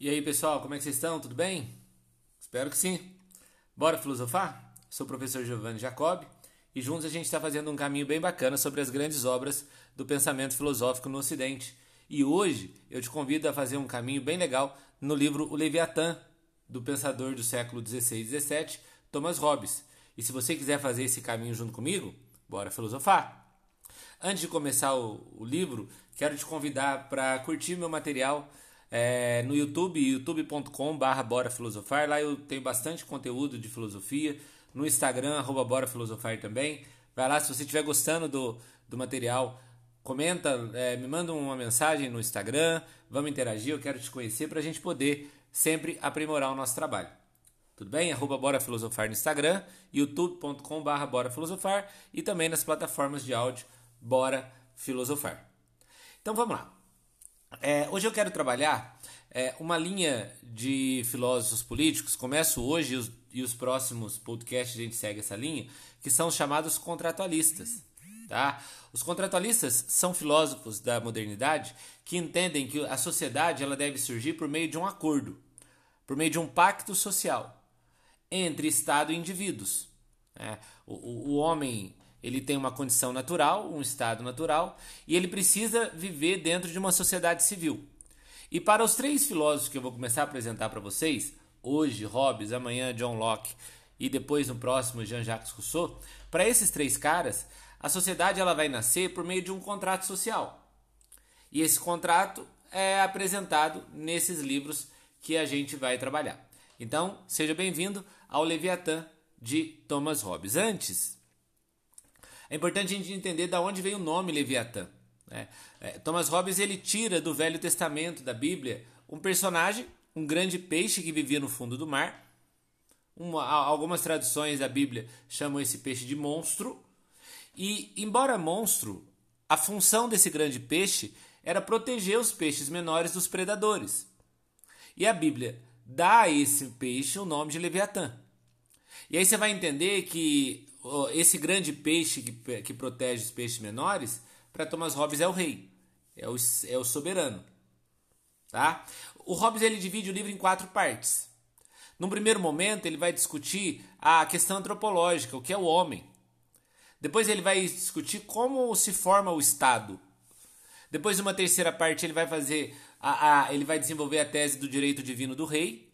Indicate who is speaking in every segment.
Speaker 1: E aí, pessoal, como é que vocês estão? Tudo bem? Espero que sim. Bora filosofar? Sou o professor Giovanni Jacob e juntos a gente está fazendo um caminho bem bacana sobre as grandes obras do pensamento filosófico no Ocidente. E hoje eu te convido a fazer um caminho bem legal no livro O Leviatã, do pensador do século XVI e XVII, Thomas Hobbes. E se você quiser fazer esse caminho junto comigo, bora filosofar! Antes de começar o, o livro, quero te convidar para curtir meu material é, no YouTube, youtube.com.br Bora Filosofar. Lá eu tenho bastante conteúdo de filosofia. No Instagram, arroba Bora Filosofar também. Vai lá, se você estiver gostando do, do material, comenta, é, me manda uma mensagem no Instagram. Vamos interagir, eu quero te conhecer para a gente poder sempre aprimorar o nosso trabalho. Tudo bem? Arroba Bora Filosofar no Instagram, youtube.com.br Bora Filosofar e também nas plataformas de áudio Bora Filosofar. Então vamos lá. É, hoje eu quero trabalhar é, uma linha de filósofos políticos. Começo hoje e os, e os, próximos podcasts a gente segue essa linha, que são os chamados contratualistas. Tá? Os contratualistas são filósofos da modernidade que entendem que a sociedade ela deve surgir por meio de um acordo, por meio de um pacto social entre Estado e indivíduos. Né? O, o, o homem ele tem uma condição natural, um estado natural, e ele precisa viver dentro de uma sociedade civil. E para os três filósofos que eu vou começar a apresentar para vocês, hoje Hobbes, amanhã John Locke e depois no próximo Jean-Jacques Rousseau, para esses três caras, a sociedade ela vai nascer por meio de um contrato social. E esse contrato é apresentado nesses livros que a gente vai trabalhar. Então, seja bem-vindo ao Leviatã de Thomas Hobbes. Antes é importante a gente entender de onde veio o nome Leviatã. Né? É, Thomas Hobbes ele tira do Velho Testamento da Bíblia um personagem, um grande peixe que vivia no fundo do mar. Uma, algumas traduções da Bíblia chamam esse peixe de monstro. E, embora monstro, a função desse grande peixe era proteger os peixes menores dos predadores. E a Bíblia dá a esse peixe o nome de Leviatã. E aí você vai entender que esse grande peixe que, que protege os peixes menores, para Thomas Hobbes é o rei, é o, é o soberano. Tá? O Hobbes ele divide o livro em quatro partes. Num primeiro momento, ele vai discutir a questão antropológica, o que é o homem. Depois, ele vai discutir como se forma o Estado. Depois, numa terceira parte, ele vai fazer a, a, ele vai desenvolver a tese do direito divino do rei.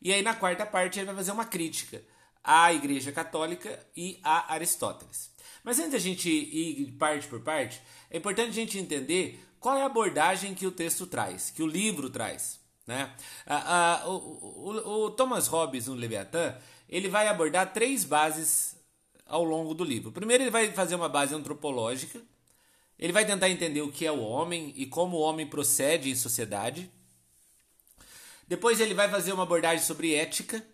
Speaker 1: E aí, na quarta parte, ele vai fazer uma crítica à Igreja Católica e a Aristóteles. Mas antes da gente ir parte por parte, é importante a gente entender qual é a abordagem que o texto traz, que o livro traz. Né? A, a, o, o, o, Thomas Hobbes, no Leviatã, ele vai abordar três bases ao longo do livro. Primeiro, ele vai fazer uma base antropológica, ele vai tentar entender o que é o homem e como o homem procede em sociedade. Depois, ele vai fazer uma abordagem sobre ética,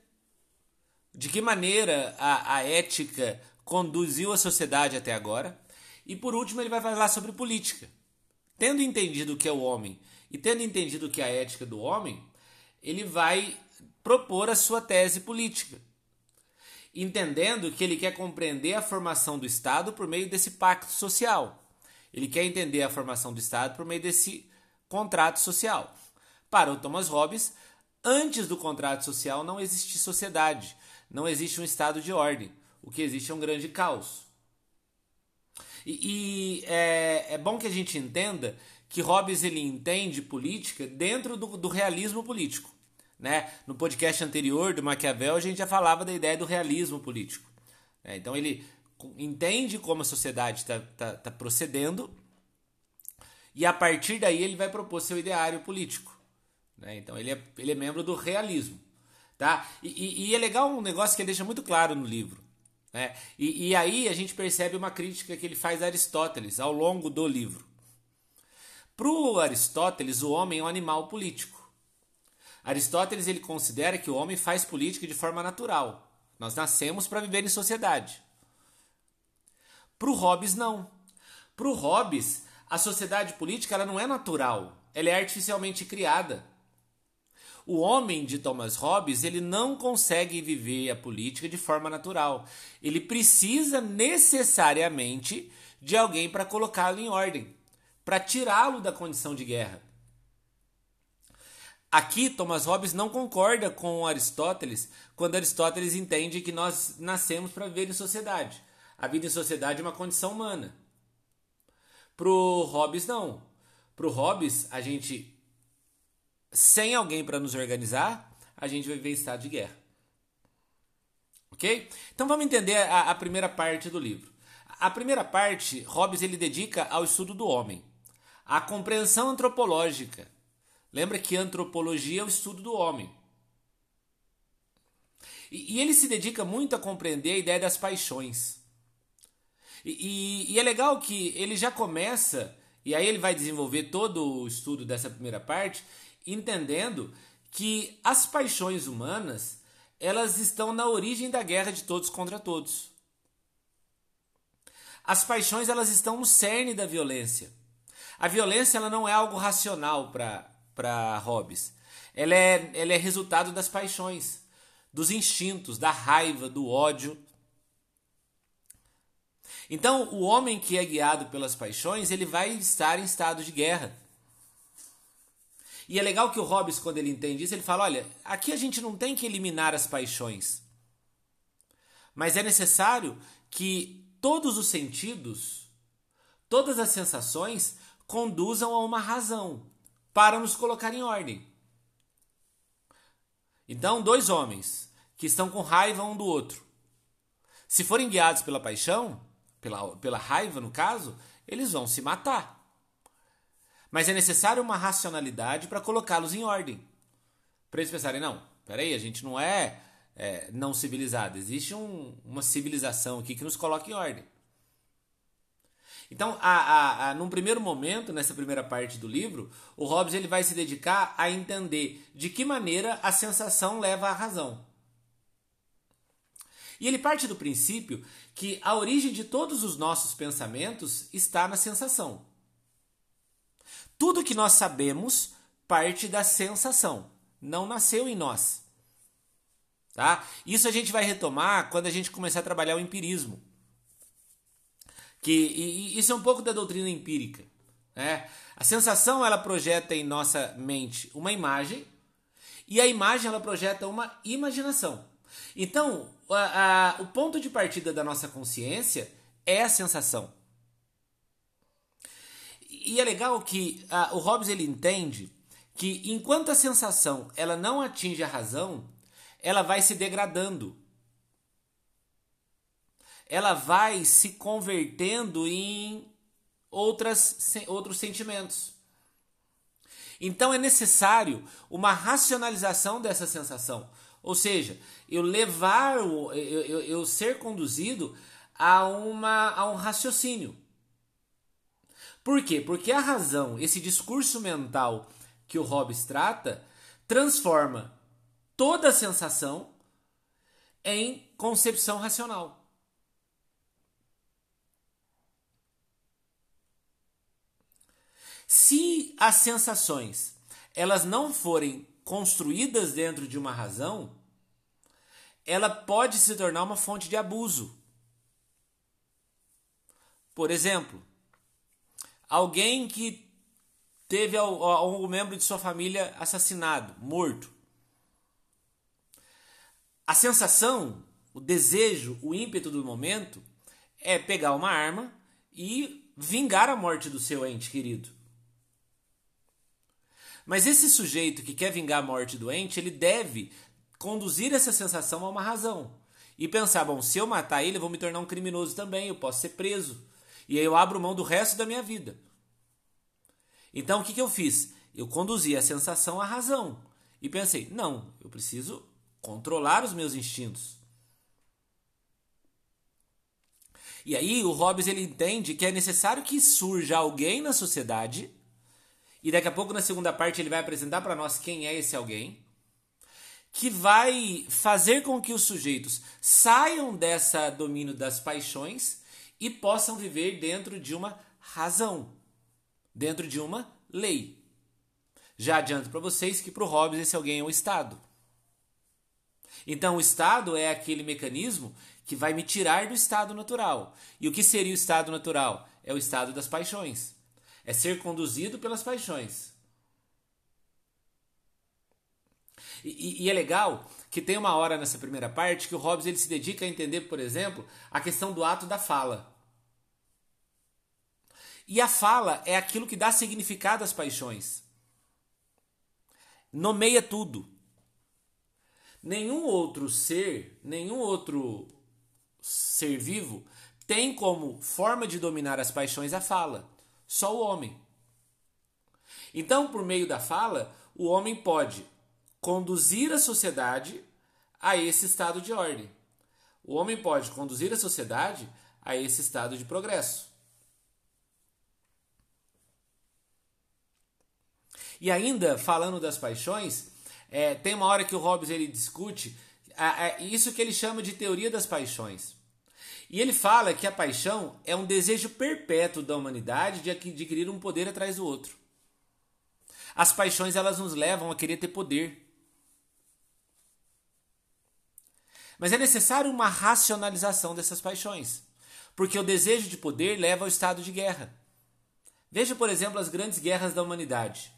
Speaker 1: de que maneira a, a ética conduziu a sociedade até agora. E por último, ele vai falar sobre política. Tendo entendido o que é o homem e tendo entendido o que é a ética do homem, ele vai propor a sua tese política, entendendo que ele quer compreender a formação do Estado por meio desse pacto social. Ele quer entender a formação do Estado por meio desse contrato social. Para o Thomas Hobbes, antes do contrato social não existe sociedade, não existe um estado de ordem. O que existe é um grande caos. E, e é, é, bom que a gente entenda que Hobbes ele entende política dentro do, do realismo político. Né? No podcast anterior do Maquiavel, a gente já falava da ideia do realismo político. Né? Então ele entende como a sociedade está tá, tá procedendo e a partir daí ele vai propor seu ideário político. Né? Então ele é, ele é membro do realismo. Tá? E, e, e, é legal um negócio que ele deixa muito claro no livro. Né? E, e aí a gente percebe uma crítica que ele faz a Aristóteles ao longo do livro. Para o Aristóteles, o homem é um animal político. Aristóteles ele considera que o homem faz política de forma natural. Nós nascemos para viver em sociedade. Para o Hobbes, não. Para o Hobbes, a sociedade política ela não é natural, ela é artificialmente criada. O homem de Thomas Hobbes, ele não consegue viver a política de forma natural. Ele precisa necessariamente de alguém para colocá-lo em ordem, para tirá-lo da condição de guerra. Aqui, Thomas Hobbes não concorda com Aristóteles quando Aristóteles entende que nós nascemos para viver em sociedade. A vida em sociedade é uma condição humana. Pro Hobbes, não. Pro Hobbes, a gente, sem alguém para nos organizar, a gente vai viver em estado de guerra. Ok? Então vamos entender a, a primeira parte do livro. A primeira parte, Hobbes ele dedica ao estudo do homem, à compreensão antropológica. Lembra que antropologia é o estudo do homem. E, e ele se dedica muito a compreender a ideia das paixões. E, e, e, é legal que ele já começa, e aí ele vai desenvolver todo o estudo dessa primeira parte, entendendo que as paixões humanas elas estão na origem da guerra de todos contra todos. As paixões elas estão no cerne da violência. A violência ela não é algo racional para Hobbes. Ela é, ela é resultado das paixões, dos instintos, da raiva, do ódio. Então, o homem que é guiado pelas paixões, ele vai estar em estado de guerra. E é legal que o Hobbes, quando ele entende isso, ele fala: olha, aqui a gente não tem que eliminar as paixões, mas é necessário que todos os sentidos, todas as sensações conduzam a uma razão para nos colocar em ordem. Então, dois homens que estão com raiva um do outro, se forem guiados pela paixão, pela, pela raiva no caso, eles vão se matar. Mas é necessário uma racionalidade para colocá-los em ordem. Para eles pensarem, não, peraí, a gente não é, é não civilizado. Existe um, uma civilização aqui que nos coloca em ordem. Então, a, a, a, num primeiro momento, nessa primeira parte do livro, o Hobbes ele vai se dedicar a entender de que maneira a sensação leva à razão. E ele parte do princípio que a origem de todos os nossos pensamentos está na sensação. Tudo que nós sabemos parte da sensação, não nasceu em nós. Tá? Isso a gente vai retomar quando a gente começar a trabalhar o empirismo. Que e, e isso é um pouco da doutrina empírica. Né? A sensação ela projeta em nossa mente uma imagem e a imagem ela projeta uma imaginação. Então, a, a, o ponto de partida da nossa consciência é a sensação. E é legal que uh, o Hobbes ele entende que enquanto a sensação ela não atinge a razão, ela vai se degradando. Ela vai se convertendo em outras, outros sentimentos. Então é necessário uma racionalização dessa sensação. Ou seja, eu levar, eu, eu, eu ser conduzido a, uma, a um raciocínio. Por quê? Porque a razão, esse discurso mental que o Hobbes trata, transforma toda a sensação em concepção racional. Se as sensações elas não forem construídas dentro de uma razão, ela pode se tornar uma fonte de abuso. Por exemplo, Alguém que teve algum membro de sua família assassinado, morto. A sensação, o desejo, o ímpeto do momento é pegar uma arma e vingar a morte do seu ente querido. Mas esse sujeito que quer vingar a morte do ente, ele deve conduzir essa sensação a uma razão. E pensar, bom, se eu matar ele, eu vou me tornar um criminoso também, eu posso ser preso. E aí eu abro mão do resto da minha vida. Então o que, que eu fiz? Eu conduzi a sensação à razão. E pensei, não, eu preciso controlar os meus instintos. E aí o Hobbes ele entende que é necessário que surja alguém na sociedade, e daqui a pouco na segunda parte ele vai apresentar para nós quem é esse alguém, que vai fazer com que os sujeitos saiam dessa domínio das paixões e possam viver dentro de uma razão, dentro de uma lei. Já adianto para vocês que para o Hobbes esse alguém é o Estado. Então o Estado é aquele mecanismo que vai me tirar do estado natural. E o que seria o estado natural? É o estado das paixões. É ser conduzido pelas paixões. E, e, é legal que tem uma hora nessa primeira parte que o Hobbes ele se dedica a entender, por exemplo, a questão do ato da fala. E a fala é aquilo que dá significado às paixões. Nomeia tudo. Nenhum outro ser, nenhum outro ser vivo tem como forma de dominar as paixões a fala. Só o homem. Então, por meio da fala, o homem pode conduzir a sociedade a esse estado de ordem. O homem pode conduzir a sociedade a esse estado de progresso. E ainda, falando das paixões, é, tem uma hora que o Hobbes ele discute a, a, isso que ele chama de teoria das paixões. E ele fala que a paixão é um desejo perpétuo da humanidade de adquirir um poder atrás do outro. As paixões elas nos levam a querer ter poder. Mas é necessário uma racionalização dessas paixões, porque o desejo de poder leva ao estado de guerra. Veja, por exemplo, as grandes guerras da humanidade.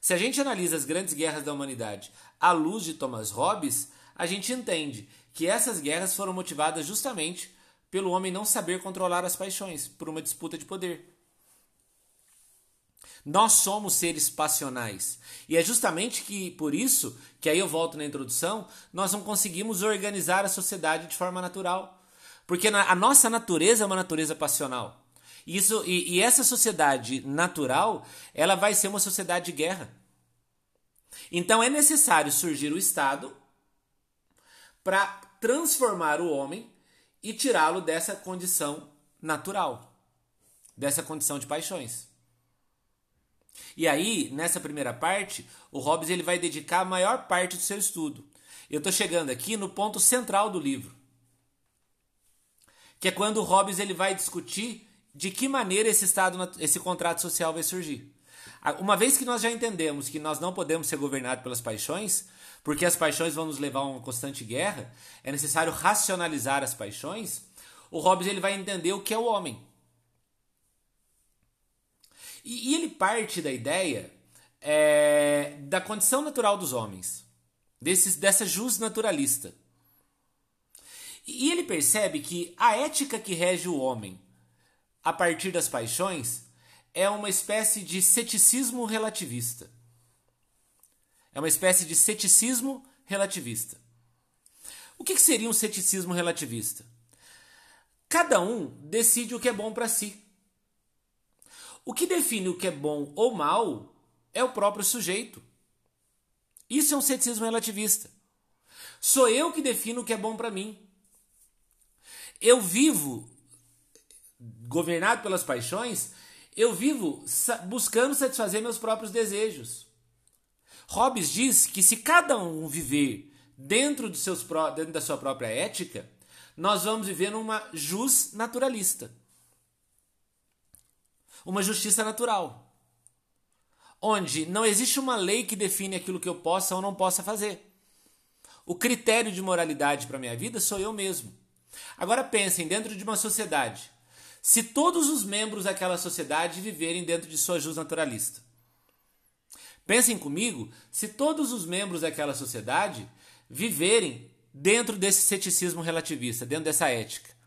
Speaker 1: Se a gente analisa as grandes guerras da humanidade à luz de Thomas Hobbes, a gente entende que essas guerras foram motivadas justamente pelo homem não saber controlar as paixões, por uma disputa de poder. Nós somos seres passionais. E é justamente que por isso, que aí eu volto na introdução, nós não conseguimos organizar a sociedade de forma natural. Porque a nossa natureza é uma natureza passional. Isso, e, e essa sociedade natural, ela vai ser uma sociedade de guerra. Então é necessário surgir o Estado para transformar o homem e tirá-lo dessa condição natural, dessa condição de paixões. E aí, nessa primeira parte, o Hobbes ele vai dedicar a maior parte do seu estudo. Eu estou chegando aqui no ponto central do livro, que é quando o Hobbes ele vai discutir de que maneira esse estado, esse contrato social vai surgir. Uma vez que nós já entendemos que nós não podemos ser governados pelas paixões, porque as paixões vão nos levar a uma constante guerra, é necessário racionalizar as paixões. O Hobbes ele vai entender o que é o homem. E, e ele parte da ideia é, da condição natural dos homens, desses, dessa jus naturalista. E ele percebe que a ética que rege o homem a partir das paixões é uma espécie de ceticismo relativista. É uma espécie de ceticismo relativista. O que seria um ceticismo relativista? Cada um decide o que é bom para si. O que define o que é bom ou mal é o próprio sujeito. Isso é um ceticismo relativista. Sou eu que defino o que é bom para mim. Eu vivo governado pelas paixões, eu vivo buscando satisfazer meus próprios desejos. Hobbes diz que se cada um viver dentro, de seus, dentro da sua própria ética, nós vamos viver numa jus naturalista. Uma justiça natural. Onde não existe uma lei que define aquilo que eu possa ou não possa fazer. O critério de moralidade para minha vida sou eu mesmo. Agora pensem dentro de uma sociedade se todos os membros daquela sociedade viverem dentro de sua jus naturalista. Pensem comigo, se todos os membros daquela sociedade viverem dentro desse ceticismo relativista, dentro dessa ética.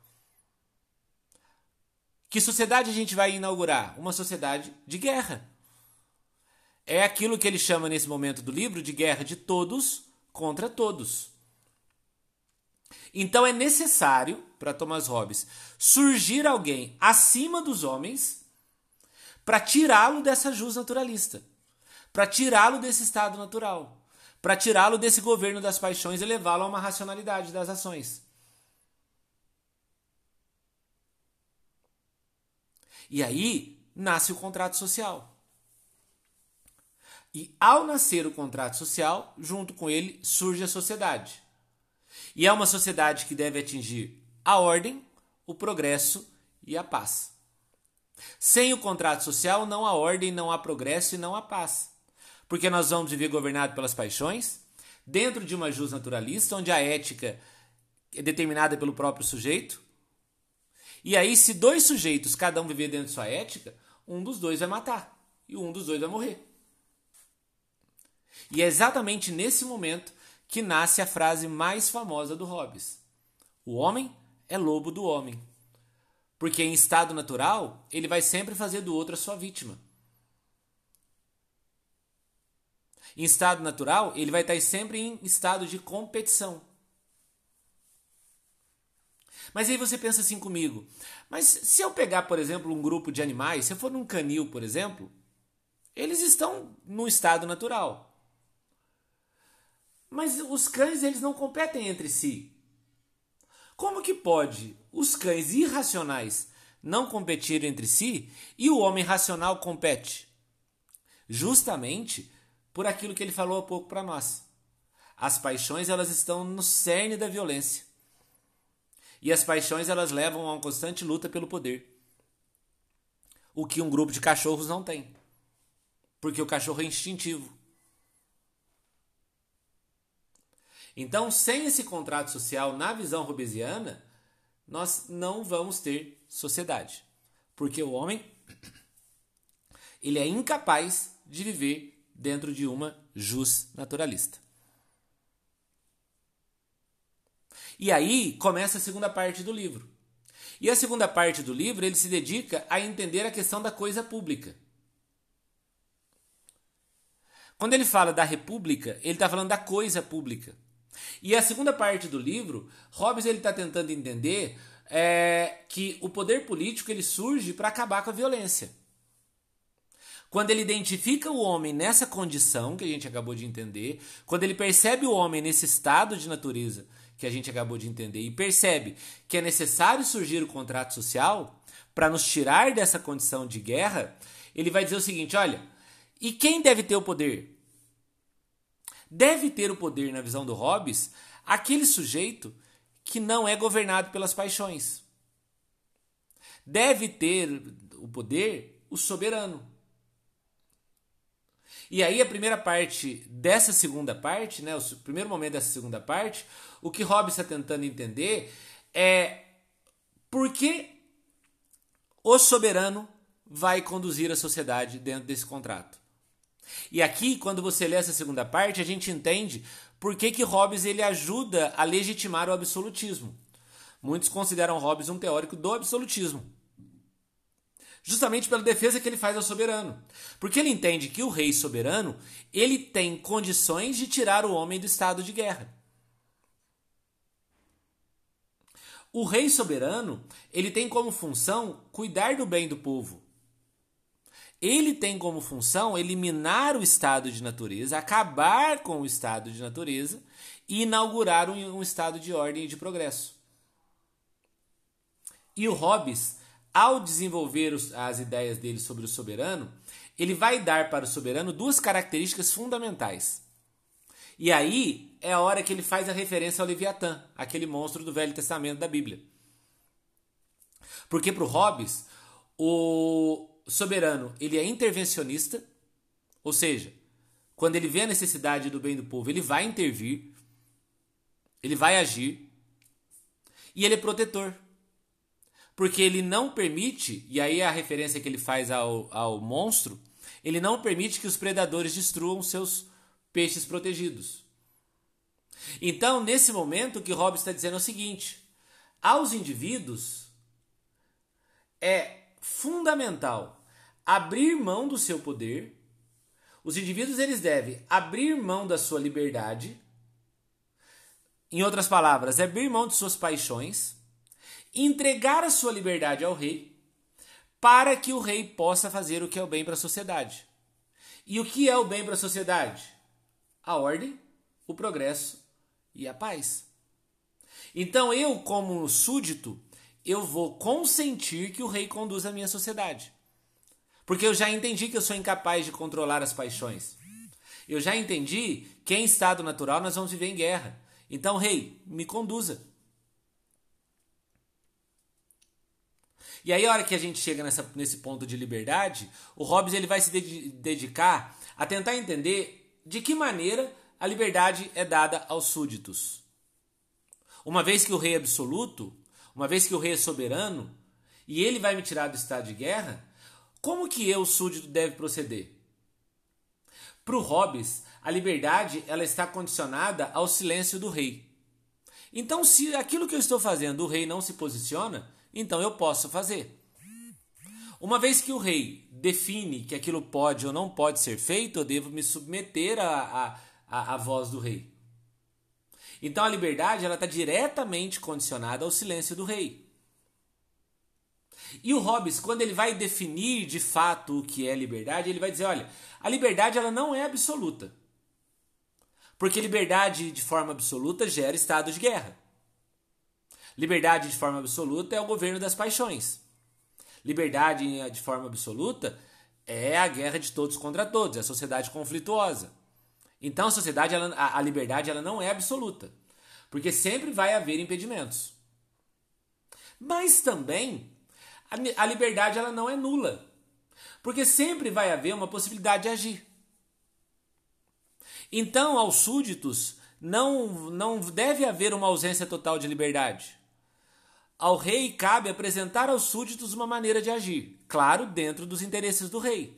Speaker 1: Que sociedade a gente vai inaugurar? Uma sociedade de guerra. É aquilo que ele chama nesse momento do livro de guerra de todos contra todos. Então é necessário, para Thomas Hobbes, surgir alguém acima dos homens para tirá-lo dessa jus naturalista, para tirá-lo desse estado natural, para tirá-lo desse governo das paixões e levá-lo a uma racionalidade das ações. E aí nasce o contrato social. E ao nascer o contrato social, junto com ele surge a sociedade. E é uma sociedade que deve atingir a ordem, o progresso e a paz. Sem o contrato social, não há ordem, não há progresso e não há paz. Porque nós vamos viver governado pelas paixões, dentro de uma jus naturalista, onde a ética é determinada pelo próprio sujeito. E aí, se dois sujeitos, cada um viver dentro de sua ética, um dos dois vai matar e um dos dois vai morrer. E é exatamente nesse momento que nasce a frase mais famosa do Hobbes: O homem é lobo do homem. Porque em estado natural, ele vai sempre fazer do outro a sua vítima. Em estado natural, ele vai estar sempre em estado de competição. Mas aí você pensa assim comigo: mas se eu pegar, por exemplo, um grupo de animais, se eu for num canil, por exemplo, eles estão no estado natural. Mas os cães eles não competem entre si. Como que pode os cães irracionais não competirem entre si e o homem racional compete? Justamente por aquilo que ele falou há pouco para nós. As paixões elas estão no cerne da violência. E as paixões elas levam a uma constante luta pelo poder. O que um grupo de cachorros não tem. Porque o cachorro é instintivo. Então, sem esse contrato social na visão robesiana, nós não vamos ter sociedade. Porque o homem ele é incapaz de viver dentro de uma jus naturalista. E aí começa a segunda parte do livro. E a segunda parte do livro ele se dedica a entender a questão da coisa pública. Quando ele fala da república, ele está falando da coisa pública. E a segunda parte do livro, Hobbes ele está tentando entender é, que o poder político ele surge para acabar com a violência. Quando ele identifica o homem nessa condição que a gente acabou de entender, quando ele percebe o homem nesse estado de natureza que a gente acabou de entender e percebe que é necessário surgir o contrato social para nos tirar dessa condição de guerra, ele vai dizer o seguinte: olha, e quem deve ter o poder? deve ter o poder, na visão do Hobbes, aquele sujeito que não é governado pelas paixões. Deve ter o poder o soberano. E aí a primeira parte dessa segunda parte, né, o primeiro momento dessa segunda parte, o que Hobbes está tentando entender é por que o soberano vai conduzir a sociedade dentro desse contrato. E aqui, quando você lê essa segunda parte, a gente entende por que, que Hobbes ele ajuda a legitimar o absolutismo. Muitos consideram Hobbes um teórico do absolutismo. Justamente pela defesa que ele faz ao soberano. Porque ele entende que o rei soberano, ele tem condições de tirar o homem do estado de guerra. O rei soberano, ele tem como função cuidar do bem do povo, ele tem como função eliminar o estado de natureza, acabar com o estado de natureza e inaugurar um, um estado de ordem e de progresso. E o Hobbes, ao desenvolver os, as ideias dele sobre o soberano, ele vai dar para o soberano duas características fundamentais. E aí é a hora que ele faz a referência ao Leviatã, aquele monstro do Velho Testamento da Bíblia. Porque para o Hobbes, o, soberano ele é intervencionista, ou seja, quando ele vê a necessidade do bem do povo, ele vai intervir, ele vai agir, e ele é protetor. Porque ele não permite, e aí é a referência que ele faz ao, ao monstro, ele não permite que os predadores destruam seus peixes protegidos. Então, nesse momento, o que Hobbes está dizendo é o seguinte: aos indivíduos é fundamental abrir mão do seu poder. Os indivíduos eles devem abrir mão da sua liberdade. Em outras palavras, abrir mão de suas paixões, entregar a sua liberdade ao rei, para que o rei possa fazer o que é o bem para a sociedade. E o que é o bem para a sociedade? A ordem, o progresso e a paz. Então eu, como súdito, eu vou consentir que o rei conduza a minha sociedade. Porque eu já entendi que eu sou incapaz de controlar as paixões. Eu já entendi que em estado natural nós vamos viver em guerra. Então, rei, me conduza. E aí, a hora que a gente chega nessa, nesse ponto de liberdade, o Hobbes ele vai se dedicar a tentar entender de que maneira a liberdade é dada aos súditos. Uma vez que o rei é absoluto, uma vez que o rei é soberano, e ele vai me tirar do estado de guerra, como que eu, súdito, deve proceder? Para o Hobbes, a liberdade ela está condicionada ao silêncio do rei. Então, se aquilo que eu estou fazendo o rei não se posiciona, então eu posso fazer. Uma vez que o rei define que aquilo pode ou não pode ser feito, eu devo me submeter à, à, voz do rei. Então a liberdade ela está diretamente condicionada ao silêncio do rei. E o Hobbes, quando ele vai definir de fato o que é liberdade, ele vai dizer, olha, a liberdade ela não é absoluta. Porque liberdade de forma absoluta gera estado de guerra. Liberdade de forma absoluta é o governo das paixões. Liberdade de forma absoluta é a guerra de todos contra todos, é a sociedade conflituosa. Então a sociedade, ela, a, a liberdade, ela não é absoluta, porque sempre vai haver impedimentos. Mas também a, a liberdade ela não é nula, porque sempre vai haver uma possibilidade de agir. Então, aos súditos não, não deve haver uma ausência total de liberdade. Ao rei cabe apresentar aos súditos uma maneira de agir, claro, dentro dos interesses do rei.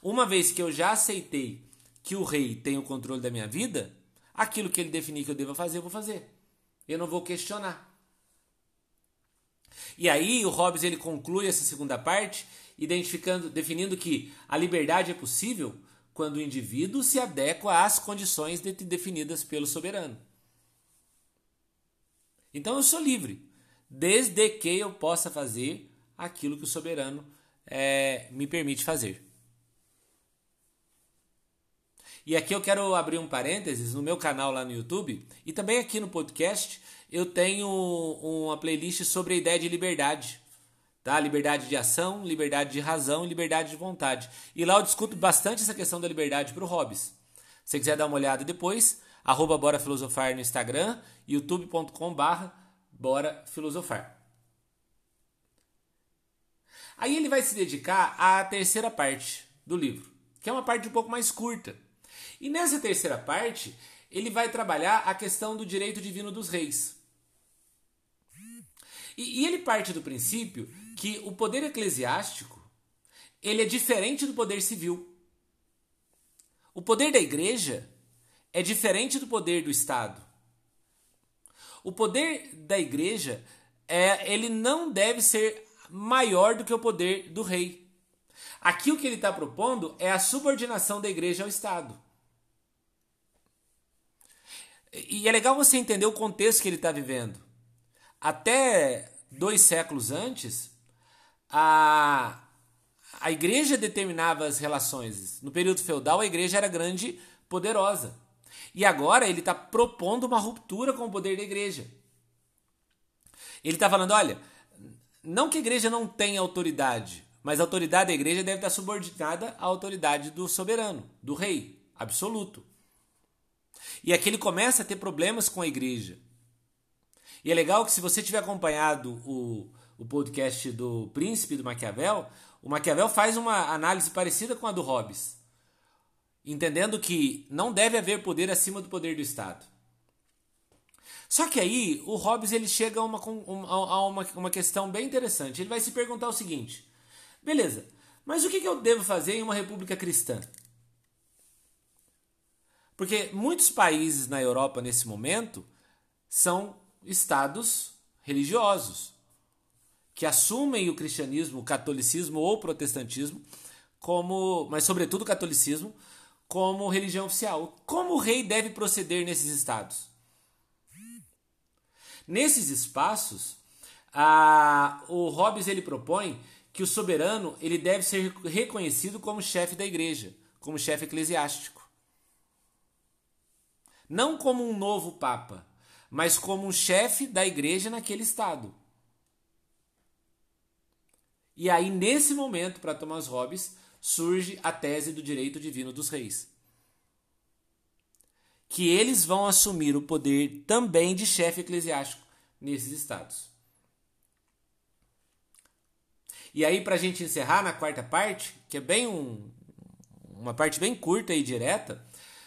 Speaker 1: Uma vez que eu já aceitei que o rei tem o controle da minha vida, aquilo que ele definir que eu devo fazer, eu vou fazer. Eu não vou questionar. E aí o Hobbes ele conclui essa segunda parte, identificando, definindo que a liberdade é possível quando o indivíduo se adequa às condições definidas pelo soberano. Então eu sou livre, desde que eu possa fazer aquilo que o soberano é, me permite fazer. E aqui eu quero abrir um parênteses no meu canal lá no YouTube e também aqui no podcast eu tenho uma playlist sobre a ideia de liberdade. Tá? Liberdade de ação, liberdade de razão e liberdade de vontade. E lá eu discuto bastante essa questão da liberdade para o Hobbes. Se você quiser dar uma olhada depois, arroba Bora Filosofar no Instagram, youtube.com barra Bora Filosofar. Aí ele vai se dedicar à terceira parte do livro, que é uma parte um pouco mais curta. E nessa terceira parte, ele vai trabalhar a questão do direito divino dos reis. E, e ele parte do princípio que o poder eclesiástico ele é diferente do poder civil. O poder da igreja é diferente do poder do Estado. O poder da igreja é, ele não deve ser maior do que o poder do rei. Aqui o que ele está propondo é a subordinação da igreja ao Estado. E é legal você entender o contexto que ele está vivendo. Até dois séculos antes, a, a igreja determinava as relações. No período feudal, a igreja era grande, poderosa. E agora ele está propondo uma ruptura com o poder da igreja. Ele está falando: olha, não que a igreja não tenha autoridade, mas a autoridade da igreja deve estar subordinada à autoridade do soberano, do rei absoluto. E aqui ele começa a ter problemas com a igreja. E é legal que se você tiver acompanhado o, o podcast do Príncipe do Maquiavel, o Maquiavel faz uma análise parecida com a do Hobbes, entendendo que não deve haver poder acima do poder do Estado. Só que aí o Hobbes ele chega a uma, a uma, uma questão bem interessante. Ele vai se perguntar o seguinte: beleza, mas o que eu devo fazer em uma república cristã? Porque muitos países na Europa nesse momento são estados religiosos que assumem o cristianismo, o catolicismo ou o protestantismo como, mas sobretudo o catolicismo, como religião oficial. Como o rei deve proceder nesses estados? Nesses espaços, a, o Hobbes ele propõe que o soberano ele deve ser reconhecido como chefe da igreja, como chefe eclesiástico. Não como um novo papa, mas como um chefe da igreja naquele estado. E aí, nesse momento, para Thomas Hobbes, surge a tese do direito divino dos reis. Que eles vão assumir o poder também de chefe eclesiástico nesses estados. E aí, para a gente encerrar na quarta parte, que é bem um, uma parte bem curta e direta,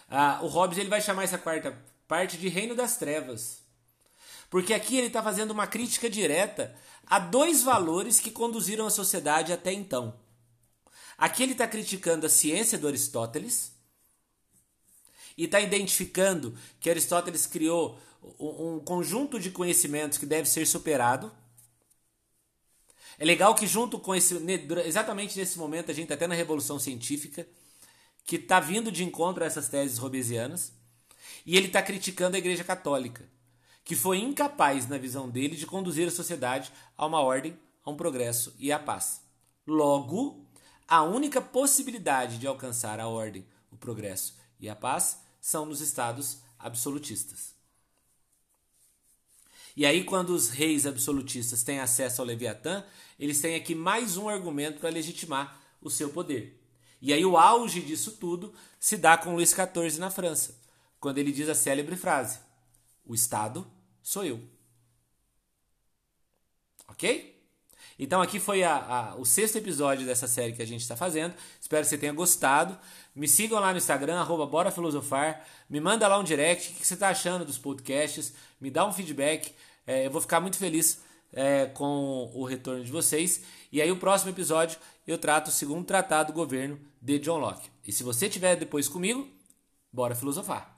Speaker 1: uh, o Hobbes ele vai chamar essa quarta parte de Reino das Trevas. Porque aqui ele está fazendo uma crítica direta a dois valores que conduziram a sociedade até então. Aqui ele está criticando a ciência do Aristóteles e está identificando que Aristóteles criou um conjunto de conhecimentos que deve ser superado. É legal que junto com esse, exatamente nesse momento a gente está até na revolução científica, que está vindo de encontro a essas teses robesianas, e ele está criticando a Igreja Católica, que foi incapaz, na visão dele, de conduzir a sociedade a uma ordem, a um progresso e à paz. Logo, a única possibilidade de alcançar a ordem, o progresso e a paz são nos estados absolutistas. E aí, quando os reis absolutistas têm acesso ao Leviatã, eles têm aqui mais um argumento para legitimar o seu poder. E aí, o auge disso tudo se dá com Luís XIV na França, quando ele diz a célebre frase: O Estado sou eu. Ok? Então aqui foi a, a, o sexto episódio dessa série que a gente está fazendo. Espero que você tenha gostado. Me sigam lá no Instagram, arroba Bora Filosofar. Me manda lá um direct. O que você está achando dos podcasts? Me dá um feedback. É, eu vou ficar muito feliz é, com o retorno de vocês. E aí o próximo episódio eu trato o segundo tratado do governo de John Locke. E se você tiver depois comigo, bora filosofar.